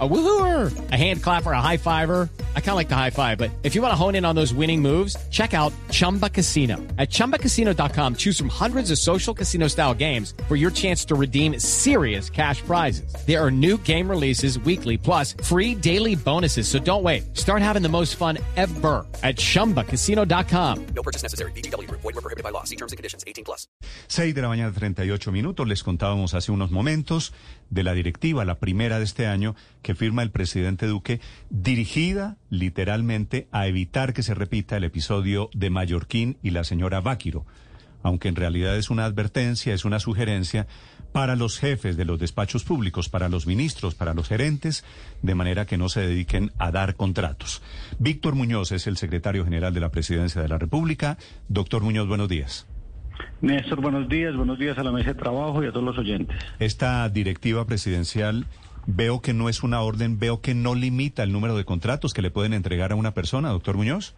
A woohooer, a hand clapper, a high fiver. I kind of like the high five, but if you want to hone in on those winning moves, check out Chumba Casino. At ChumbaCasino.com, choose from hundreds of social casino style games for your chance to redeem serious cash prizes. There are new game releases weekly, plus free daily bonuses. So don't wait. Start having the most fun ever at ChumbaCasino.com. No purchase necessary. BGW. Void were prohibited by law. See terms and conditions. 18 plus. 6 de la mañana, 38 minutos. Les contábamos hace unos momentos de la directiva, la primera de este año, que firma el presidente Duque, dirigida literalmente a evitar que se repita el episodio de Mallorquín y la señora Báquiro, aunque en realidad es una advertencia, es una sugerencia para los jefes de los despachos públicos, para los ministros, para los gerentes, de manera que no se dediquen a dar contratos. Víctor Muñoz es el secretario general de la Presidencia de la República. Doctor Muñoz, buenos días. Néstor, buenos días, buenos días a la mesa de trabajo y a todos los oyentes. Esta directiva presidencial veo que no es una orden, veo que no limita el número de contratos que le pueden entregar a una persona, doctor Muñoz.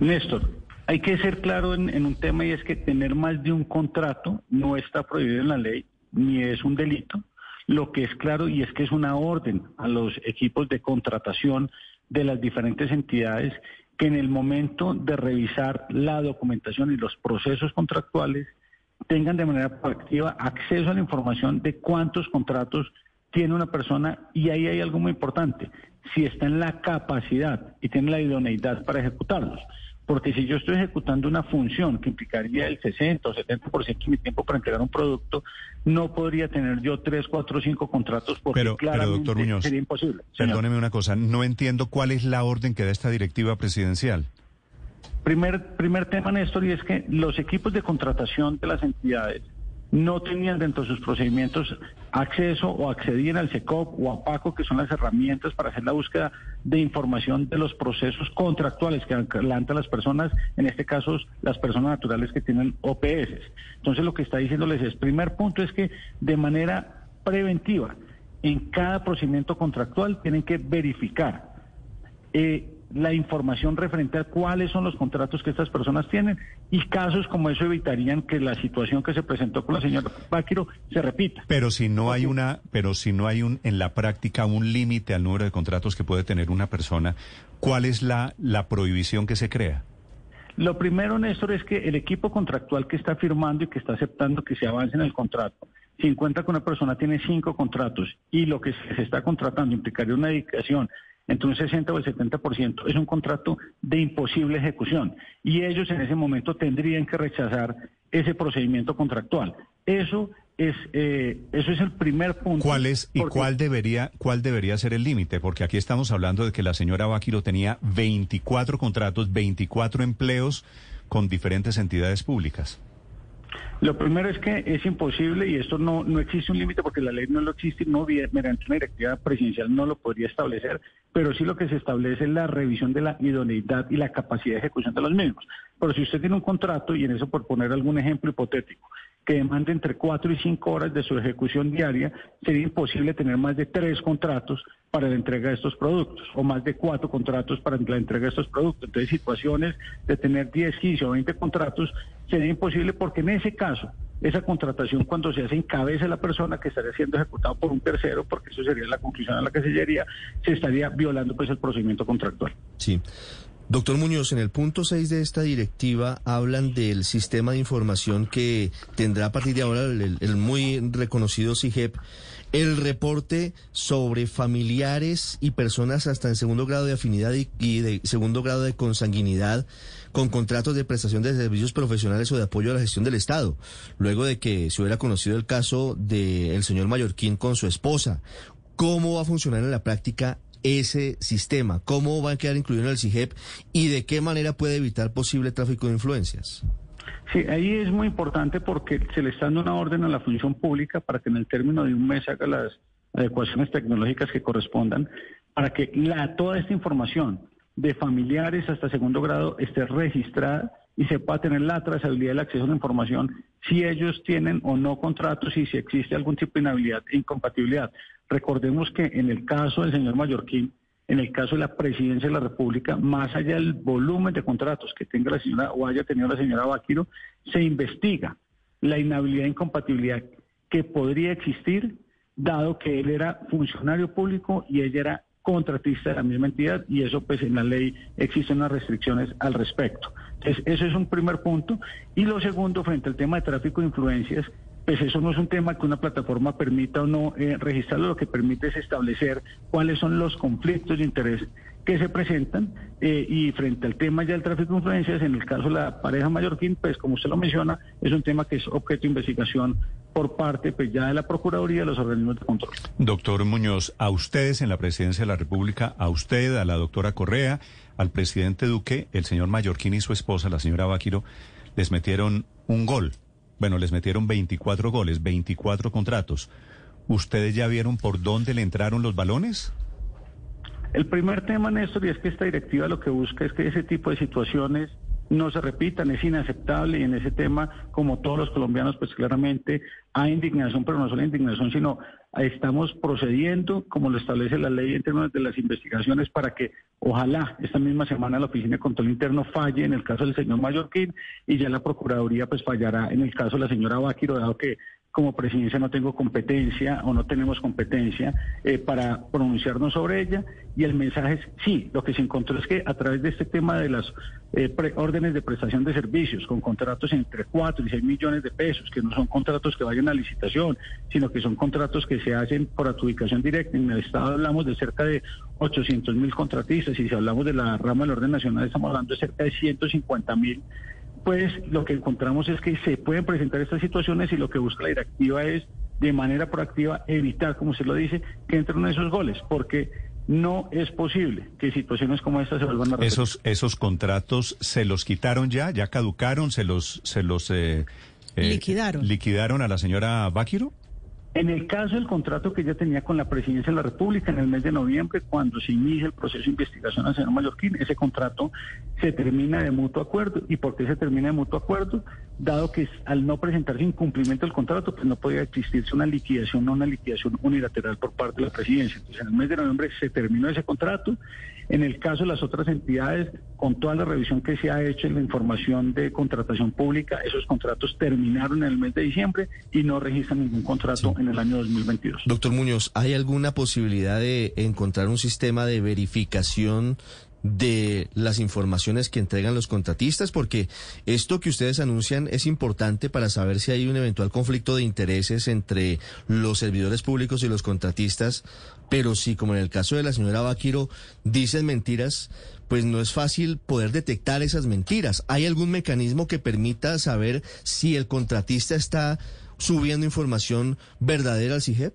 Néstor, hay que ser claro en, un tema y es que tener más de un contrato no está prohibido en la ley, ni es un delito. Lo que es claro y es que es una orden a los equipos de contratación de las diferentes entidades que en el momento de revisar la documentación y los procesos contractuales tengan de manera proactiva acceso a la información de cuántos contratos tiene una persona y ahí hay algo muy importante, si está en la capacidad y tiene la idoneidad para ejecutarlos. Porque si yo estoy ejecutando una función que implicaría el 60 o 70% de mi tiempo para entregar un producto, no podría tener yo 3, 4, 5 contratos porque pero, claramente pero doctor Muñoz, sería imposible. Perdóneme una cosa, no entiendo cuál es la orden que da esta directiva presidencial. Primer, primer tema, Néstor, y es que los equipos de contratación de las entidades no tenían dentro de sus procedimientos acceso o accedían al SECOP o a PACO, que son las herramientas para hacer la búsqueda de información de los procesos contractuales que adelantan las personas, en este caso las personas naturales que tienen OPS. Entonces lo que está diciéndoles es, primer punto es que de manera preventiva, en cada procedimiento contractual tienen que verificar eh, la información referente a cuáles son los contratos que estas personas tienen y casos como eso evitarían que la situación que se presentó con la señora Páquiro se repita. Pero si no hay una, pero si no hay un en la práctica un límite al número de contratos que puede tener una persona, ¿cuál es la la prohibición que se crea? Lo primero, Néstor, es que el equipo contractual que está firmando y que está aceptando que se avance en el contrato, si encuentra que una persona tiene cinco contratos y lo que se está contratando implicaría una dedicación entre un 60 o el 70%, es un contrato de imposible ejecución y ellos en ese momento tendrían que rechazar ese procedimiento contractual. Eso es eh, eso es el primer punto. ¿Cuál es y porque- cuál debería cuál debería ser el límite? Porque aquí estamos hablando de que la señora Báquiro tenía 24 contratos, 24 empleos con diferentes entidades públicas. Lo primero es que es imposible y esto no, no existe un límite porque la ley no lo existe, no mediante una directiva presidencial no lo podría establecer, pero sí lo que se establece es la revisión de la idoneidad y la capacidad de ejecución de los mismos. Pero si usted tiene un contrato, y en eso por poner algún ejemplo hipotético, que demande entre cuatro y cinco horas de su ejecución diaria, sería imposible tener más de tres contratos para la entrega de estos productos o más de cuatro contratos para la entrega de estos productos. Entonces, situaciones de tener 10, 15 o 20 contratos sería imposible porque en ese caso, esa contratación cuando se hace en cabeza de la persona que estaría siendo ejecutado por un tercero, porque eso sería la conclusión a la que se llegaría, se estaría violando pues el procedimiento contractual. Sí. Doctor Muñoz, en el punto 6 de esta directiva hablan del sistema de información que tendrá a partir de ahora el, muy reconocido CIGEP, el reporte sobre familiares y personas hasta en segundo grado de afinidad y, y de segundo grado de consanguinidad con contratos de prestación de servicios profesionales o de apoyo a la gestión del Estado, luego de que se hubiera conocido el caso del señor Mallorquín con su esposa. ¿Cómo va a funcionar en la práctica ese sistema? ¿Cómo va a quedar incluido en el CIGEP? ¿Y de qué manera puede evitar posible tráfico de influencias? Sí, ahí es muy importante porque se le está dando una orden a la función pública para que en el término de un mes haga las adecuaciones tecnológicas que correspondan, para que la, toda esta información de familiares hasta segundo grado esté registrada y se pueda tener la trazabilidad del acceso a la información si ellos tienen o no contratos y si existe algún tipo de inhabilidad e incompatibilidad. Recordemos que en el caso del señor Mallorquín, en el caso de la presidencia de la República, más allá del volumen de contratos que tenga la señora o haya tenido la señora Báquiro, se investiga la inhabilidad e incompatibilidad que podría existir, dado que él era funcionario público y ella era contratista de la misma entidad y eso pues en la ley existen unas restricciones al respecto. Entonces, eso es un primer punto. Y lo segundo, frente al tema de tráfico de influencias, pues eso no es un tema que una plataforma permita o no eh, registrarlo, lo que permite es establecer cuáles son los conflictos de interés que se presentan eh, y frente al tema ya del tráfico de influencias, en el caso de la pareja mallorquín, pues como usted lo menciona, es un tema que es objeto de investigación por parte pues ya de la Procuraduría de los organismos de control. Doctor Muñoz, a ustedes en la presidencia de la República, a usted, a la doctora Correa, al presidente Duque, el señor Mallorquín y su esposa, la señora Báquiro, les metieron un gol. Bueno, les metieron 24 goles, 24 contratos. ¿Ustedes ya vieron por dónde le entraron los balones? El primer tema, Néstor, y es que esta directiva lo que busca es que ese tipo de situaciones no se repitan, es inaceptable y en ese tema, como todos los colombianos, pues claramente hay indignación, pero no solo indignación, sino estamos procediendo como lo establece la ley en términos de las investigaciones para que ojalá esta misma semana la Oficina de Control Interno falle en el caso del señor Mallorquín y ya la Procuraduría pues fallará en el caso de la señora Báquiro, dado que como presidencia no tengo competencia o no tenemos competencia eh, para pronunciarnos sobre ella y el mensaje es sí, lo que se encontró es que a través de este tema de las eh, órdenes de prestación de servicios con contratos entre 4 y 6 millones de pesos, que no son contratos que vayan a licitación, sino que son contratos que se hacen por adjudicación directa. En el Estado hablamos de cerca de 800 mil contratistas y si hablamos de la rama del orden nacional estamos hablando de cerca de 150 mil pues lo que encontramos es que se pueden presentar estas situaciones y lo que busca la directiva es de manera proactiva evitar, como se lo dice, que entren esos goles, porque no es posible que situaciones como estas se vuelvan a repetir. Esos, esos contratos se los quitaron ya, ya caducaron, se los, se los eh, eh, liquidaron. liquidaron a la señora Báquiro. En el caso del contrato que ella tenía con la Presidencia de la República en el mes de noviembre, cuando se inicia el proceso de investigación al señor Mallorquín, ese contrato se termina de mutuo acuerdo. ¿Y por qué se termina de mutuo acuerdo? Dado que al no presentarse incumplimiento del contrato, pues no podía existirse una liquidación, no una liquidación unilateral por parte de la Presidencia. Entonces, en el mes de noviembre se terminó ese contrato. En el caso de las otras entidades, con toda la revisión que se ha hecho en la información de contratación pública, esos contratos terminaron en el mes de diciembre y no registran ningún contrato en el año 2022. Doctor Muñoz, ¿hay alguna posibilidad de encontrar un sistema de verificación de las informaciones que entregan los contratistas, porque esto que ustedes anuncian es importante para saber si hay un eventual conflicto de intereses entre los servidores públicos y los contratistas, pero si, como en el caso de la señora Baquiro, dicen mentiras, pues no es fácil poder detectar esas mentiras. ¿Hay algún mecanismo que permita saber si el contratista está subiendo información verdadera al CIGEP?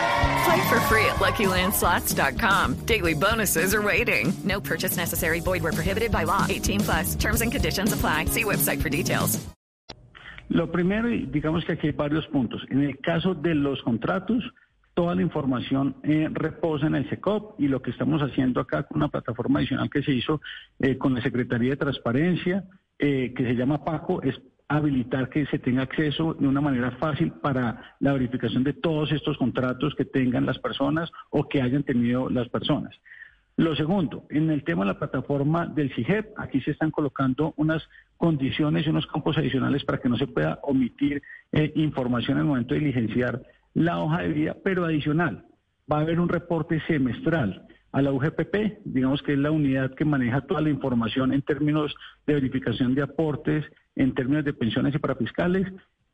Play for free at LuckyLandSlots.com. Daily bonuses are waiting. No purchase necessary. Void where prohibited by law. 18 plus. Terms and conditions apply. See website for details. Lo primero, digamos que aquí hay varios puntos. En el caso de los contratos, toda la información eh, reposa en el SECOP y lo que estamos haciendo acá con una plataforma adicional que se hizo eh, con la Secretaría de Transparencia, eh, que se llama PACO, es habilitar que se tenga acceso de una manera fácil para la verificación de todos estos contratos que tengan las personas o que hayan tenido las personas. Lo segundo, en el tema de la plataforma del CIGEP, aquí se están colocando unas condiciones y unos campos adicionales para que no se pueda omitir eh, información en el momento de diligenciar la hoja de vida, pero adicional, va a haber un reporte semestral a la UGPP, digamos que es la unidad que maneja toda la información en términos de verificación de aportes, en términos de pensiones y parafiscales,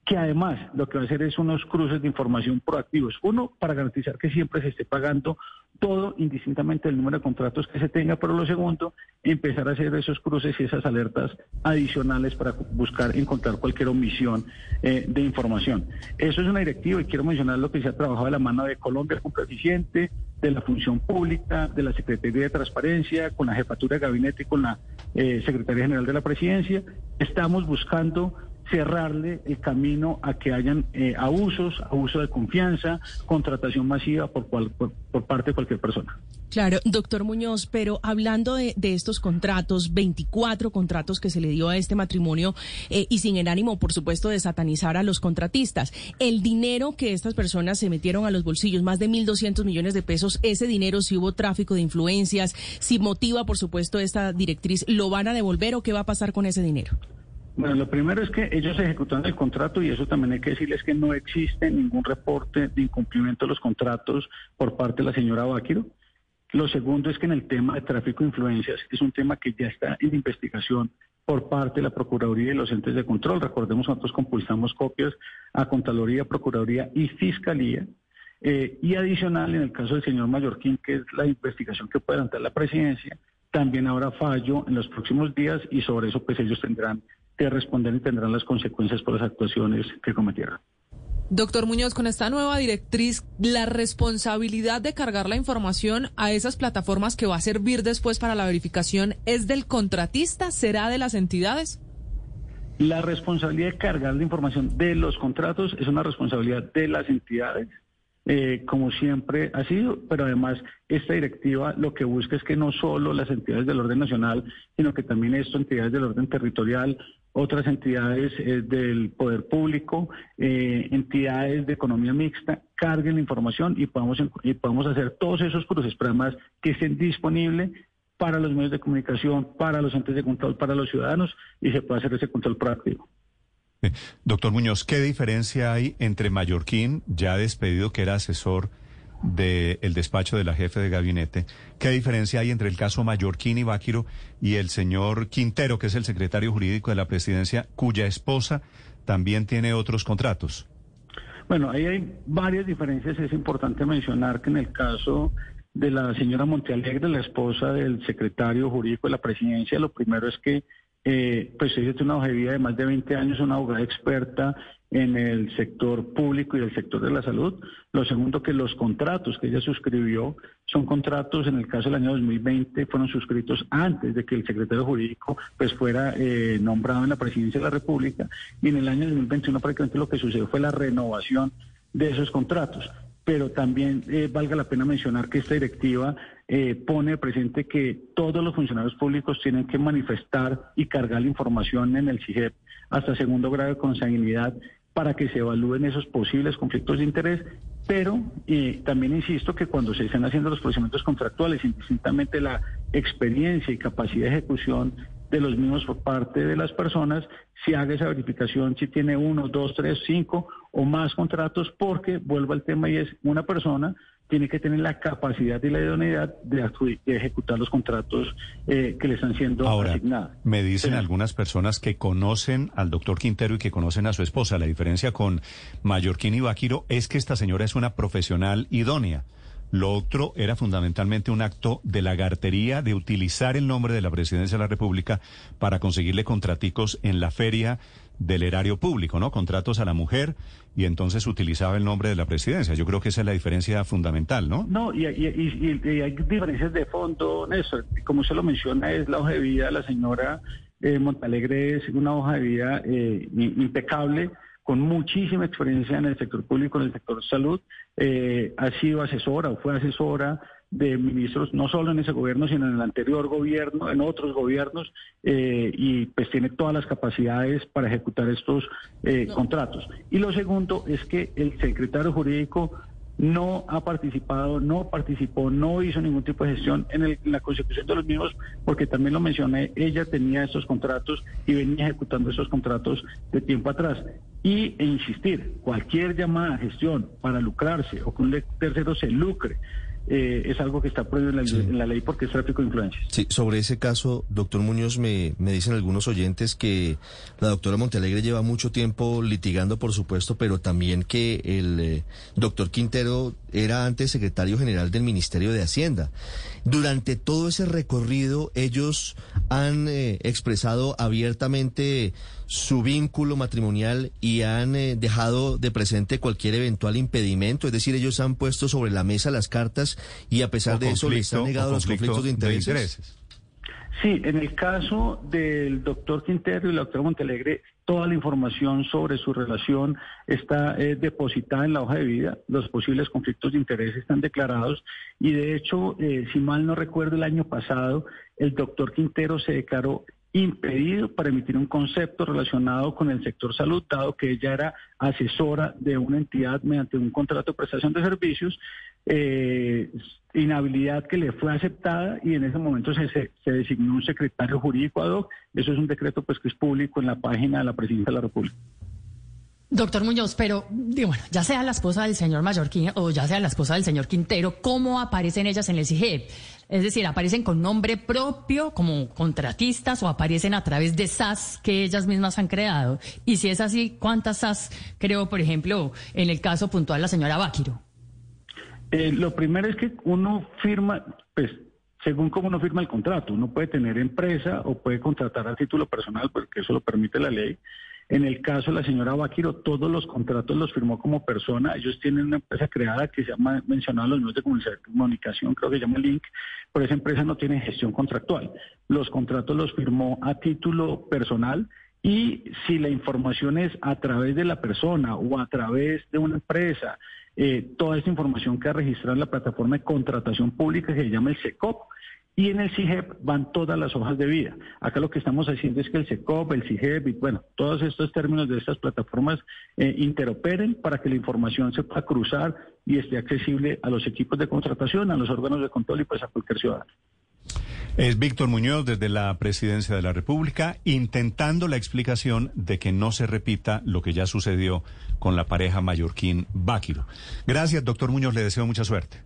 que además lo que va a hacer es unos cruces de información proactivos. Uno, para garantizar que siempre se esté pagando todo indistintamente del número de contratos que se tenga, pero lo segundo, empezar a hacer esos cruces y esas alertas adicionales para buscar encontrar cualquier omisión eh, de información. Eso es una directiva y quiero mencionar lo que se ha trabajado de la mano de Colombia con Eficiente, de la Función Pública, de la Secretaría de Transparencia, con la Jefatura de Gabinete y con la eh, Secretaría General de la Presidencia. Estamos buscando cerrarle el camino a que hayan eh, abusos, abuso de confianza, contratación masiva por, cual, por, parte de cualquier persona. Claro, doctor Muñoz, pero hablando de, de, estos contratos, 24 contratos que se le dio a este matrimonio eh, y sin el ánimo, por supuesto, de satanizar a los contratistas, el dinero que estas personas se metieron a los bolsillos, más de 1.200 millones de pesos, ese dinero, si hubo tráfico de influencias, si motiva, por supuesto, esta directriz, ¿lo van a devolver o qué va a pasar con ese dinero? Bueno, lo primero es que ellos ejecutan el contrato y eso también hay que decirles que no existe ningún reporte de incumplimiento de los contratos por parte de la señora Báquiro. Lo segundo es que en el tema de tráfico de influencias es un tema que ya está en investigación por parte de la Procuraduría y los entes de control. Recordemos nosotros compulsamos copias a Contraloría, Procuraduría y Fiscalía. Eh, y adicional, en el caso del señor Mallorquín, que es la investigación que puede adelantar la presidencia, también habrá fallo en los próximos días y sobre eso pues ellos tendrán que responder y tendrán las consecuencias por las actuaciones que cometieron. Doctor Muñoz, con esta nueva directriz, la responsabilidad de cargar la información a esas plataformas que va a servir después para la verificación es del contratista, será de las entidades. La responsabilidad de cargar la información de los contratos es una responsabilidad de las entidades, eh, como siempre ha sido, pero además esta directiva lo que busca es que no solo las entidades del orden nacional, sino que también esto, entidades del orden territorial, otras entidades eh, del poder público, eh, entidades de economía mixta, carguen la información y podamos, y podamos hacer todos esos cruces, pero además que estén disponibles para los medios de comunicación, para los entes de control, para los ciudadanos y se puede hacer ese control proactivo. Eh, doctor Muñoz, ¿qué diferencia hay entre Mallorquín, ya despedido que era asesor del despacho de la jefe de gabinete, qué diferencia hay entre el caso Mallorquín y Báquiro y el señor Quintero, que es el secretario jurídico de la presidencia, cuya esposa también tiene otros contratos? Bueno, ahí hay varias diferencias. Es importante mencionar que en el caso de la señora Montealegre, la esposa del secretario jurídico de la presidencia, lo primero es que eh, pues ella tiene una vida de más de 20 años, una abogada experta en el sector público y el sector de la salud. Lo segundo, que los contratos que ella suscribió son contratos, en el caso del año 2020, fueron suscritos antes de que el secretario jurídico pues fuera eh, nombrado en la presidencia de la República. Y en el año 2021 prácticamente lo que sucedió fue la renovación de esos contratos pero también eh, valga la pena mencionar que esta directiva eh, pone presente que todos los funcionarios públicos tienen que manifestar y cargar la información en el CIGEP hasta segundo grado de consanguinidad para que se evalúen esos posibles conflictos de interés, pero eh, también insisto que cuando se estén haciendo los procedimientos contractuales, indistintamente la experiencia y capacidad de ejecución de los mismos por parte de las personas, si haga esa verificación, si tiene uno, dos, tres, cinco o más contratos, porque vuelvo al tema y es una persona tiene que tener la capacidad y la idoneidad de, de ejecutar los contratos eh, que le están siendo Ahora, asignados. Me dicen algunas personas que conocen al doctor Quintero y que conocen a su esposa. La diferencia con Mallorquín y Báquiro es que esta señora es una profesional idónea. Lo otro era fundamentalmente un acto de lagartería, de utilizar el nombre de la presidencia de la República para conseguirle contraticos en la feria del erario público, ¿no? Contratos a la mujer y entonces utilizaba el nombre de la presidencia. Yo creo que esa es la diferencia fundamental, ¿no? No, y, hay diferencias de fondo, Néstor. Como se lo menciona, es la hoja de vida de la señora eh, Montalegre, es una hoja de vida eh, impecable con muchísima experiencia en el sector público, en el sector salud, eh, ha sido asesora o fue asesora de ministros, no solo en ese gobierno, sino en el anterior gobierno, en otros gobiernos, eh, y pues tiene todas las capacidades para ejecutar estos eh, no. contratos. Y lo segundo es que el secretario jurídico no ha participado, no participó, no hizo ningún tipo de gestión en, el, en, la consecución de los mismos, porque también lo mencioné, ella tenía estos contratos y venía ejecutando esos contratos de tiempo atrás. Y e insistir, cualquier llamada a gestión para lucrarse o que un tercero se lucre eh, es algo que está prohibido en la, sí. en la, ley porque es tráfico de influencias. Sí, sobre ese caso, doctor Muñoz, me, me dicen algunos oyentes que la doctora Montealegre lleva mucho tiempo litigando, por supuesto, pero también que el eh, doctor Quintero era antes secretario general del Ministerio de Hacienda. Durante todo ese recorrido, ellos han eh, expresado abiertamente su vínculo matrimonial y han eh, dejado de presente cualquier eventual impedimento, es decir, ellos han puesto sobre la mesa las cartas y a pesar o de eso les han negado los conflictos de intereses. de intereses. Sí, en el caso del doctor Quintero y la doctora Montalegre, toda la información sobre su relación está eh, depositada en la hoja de vida, los posibles conflictos de interés están declarados. Y de hecho, eh, si mal no recuerdo, el año pasado el doctor Quintero se declaró impedido para emitir un concepto relacionado con el sector salud, dado que ella era asesora de una entidad mediante un contrato de prestación de servicios, eh, inhabilidad que le fue aceptada y en ese momento se, se, designó un secretario jurídico ad hoc. Eso es un decreto pues que es público en la página de la Presidencia de la República. Doctor Muñoz, pero bueno, ya sea la esposa del señor Mallorquín o ya sea la esposa del señor Quintero, ¿cómo aparecen ellas en el CIGEP? Es decir, ¿aparecen con nombre propio como contratistas o aparecen a través de SAS que ellas mismas han creado? Y si es así, ¿cuántas SAS creó, por ejemplo, en el caso puntual la señora Báquiro? Eh, lo primero es que uno firma, pues según cómo uno firma el contrato, uno puede tener empresa o puede contratar a título personal, porque eso lo permite la ley. En el caso de la señora Baquiro, todos los contratos los firmó como persona. Ellos tienen una empresa creada que se llama, mencionado los medios de comunicación, creo que se llama Link, pero esa empresa no tiene gestión contractual. Los contratos los firmó a título personal y si la información es a través de la persona o a través de una empresa, eh, toda esa información queda registrada en la plataforma de contratación pública que se llama el SECOP y en el CIGEP van todas las hojas de vida. Acá lo que estamos haciendo es que el SECOP, el CIGEP y bueno, todos estos términos de estas plataformas eh, interoperen para que la información se pueda cruzar y esté accesible a los equipos de contratación, a los órganos de control y pues a cualquier ciudadano. Es Víctor Muñoz desde la Presidencia de la República intentando la explicación de que no se repita lo que ya sucedió con la pareja mallorquín Báquiro. Gracias, doctor Muñoz, le deseo mucha suerte.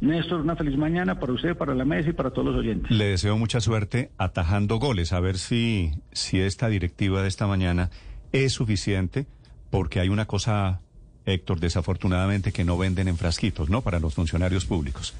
Néstor, una feliz mañana para usted, para la mesa y para todos los oyentes. Le deseo mucha suerte atajando goles, a ver si, si esta directiva de esta mañana es suficiente, porque hay una cosa, Héctor, desafortunadamente, que no venden en frasquitos, ¿no? Para los funcionarios públicos.